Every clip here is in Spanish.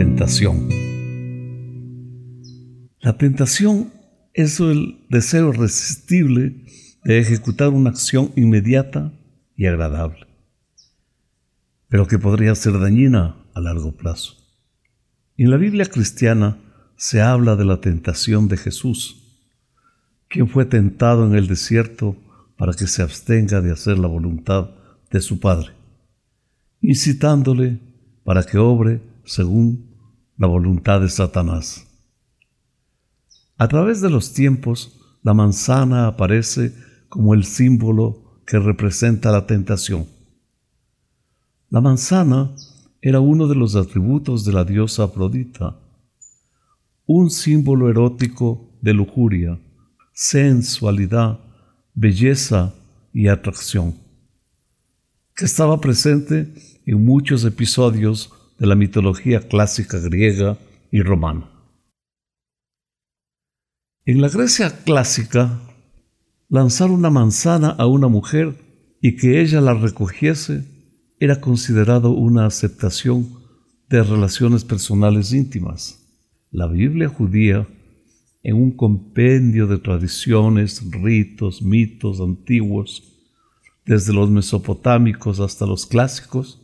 tentación. La tentación es el deseo irresistible de ejecutar una acción inmediata y agradable, pero que podría ser dañina a largo plazo. En la Biblia cristiana se habla de la tentación de Jesús, quien fue tentado en el desierto para que se abstenga de hacer la voluntad de su Padre, incitándole para que obre según la voluntad de Satanás. A través de los tiempos, la manzana aparece como el símbolo que representa la tentación. La manzana era uno de los atributos de la diosa Afrodita, un símbolo erótico de lujuria, sensualidad, belleza y atracción, que estaba presente en muchos episodios de la mitología clásica griega y romana. En la Grecia clásica, lanzar una manzana a una mujer y que ella la recogiese era considerado una aceptación de relaciones personales íntimas. La Biblia judía, en un compendio de tradiciones, ritos, mitos antiguos, desde los mesopotámicos hasta los clásicos,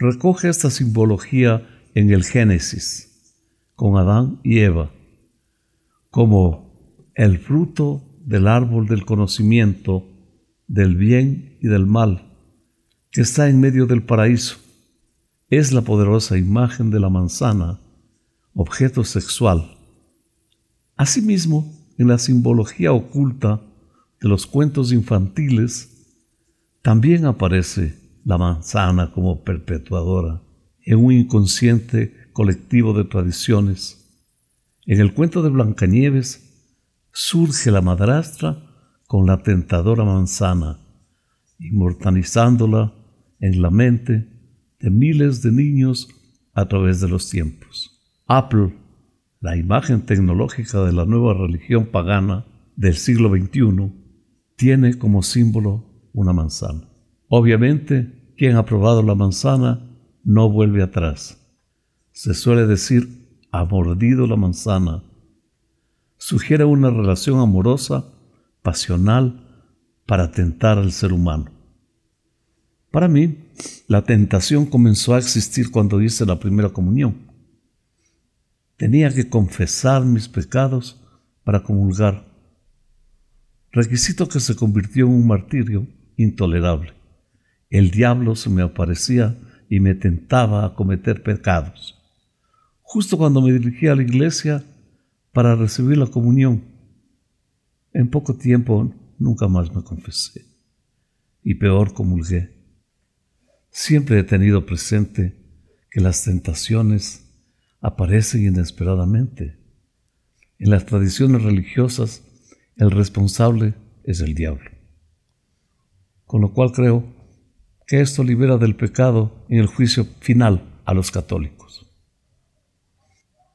recoge esta simbología en el Génesis, con Adán y Eva, como el fruto del árbol del conocimiento del bien y del mal, que está en medio del paraíso. Es la poderosa imagen de la manzana, objeto sexual. Asimismo, en la simbología oculta de los cuentos infantiles, también aparece la manzana como perpetuadora en un inconsciente colectivo de tradiciones. En el cuento de Blancanieves surge la madrastra con la tentadora manzana, inmortalizándola en la mente de miles de niños a través de los tiempos. Apple, la imagen tecnológica de la nueva religión pagana del siglo XXI, tiene como símbolo una manzana. Obviamente, quien ha probado la manzana no vuelve atrás. Se suele decir, ha mordido la manzana. Sugiere una relación amorosa, pasional, para tentar al ser humano. Para mí, la tentación comenzó a existir cuando hice la primera comunión. Tenía que confesar mis pecados para comulgar, requisito que se convirtió en un martirio intolerable el diablo se me aparecía y me tentaba a cometer pecados. Justo cuando me dirigía a la iglesia para recibir la comunión, en poco tiempo nunca más me confesé y peor comulgué. Siempre he tenido presente que las tentaciones aparecen inesperadamente. En las tradiciones religiosas, el responsable es el diablo. Con lo cual creo que esto libera del pecado en el juicio final a los católicos.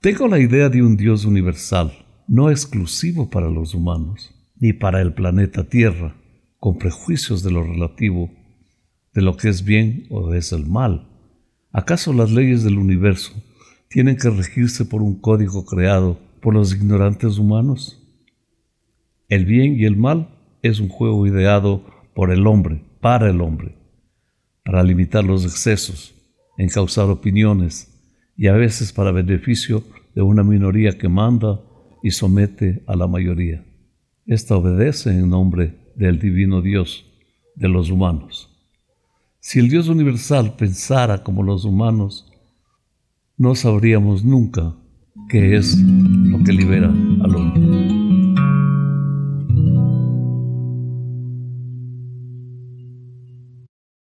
Tengo la idea de un Dios universal, no exclusivo para los humanos, ni para el planeta Tierra, con prejuicios de lo relativo, de lo que es bien o es el mal. ¿Acaso las leyes del universo tienen que regirse por un código creado por los ignorantes humanos? El bien y el mal es un juego ideado por el hombre, para el hombre para limitar los excesos, encauzar opiniones y a veces para beneficio de una minoría que manda y somete a la mayoría. Esta obedece en nombre del divino Dios de los humanos. Si el Dios universal pensara como los humanos, no sabríamos nunca qué es lo que libera al hombre.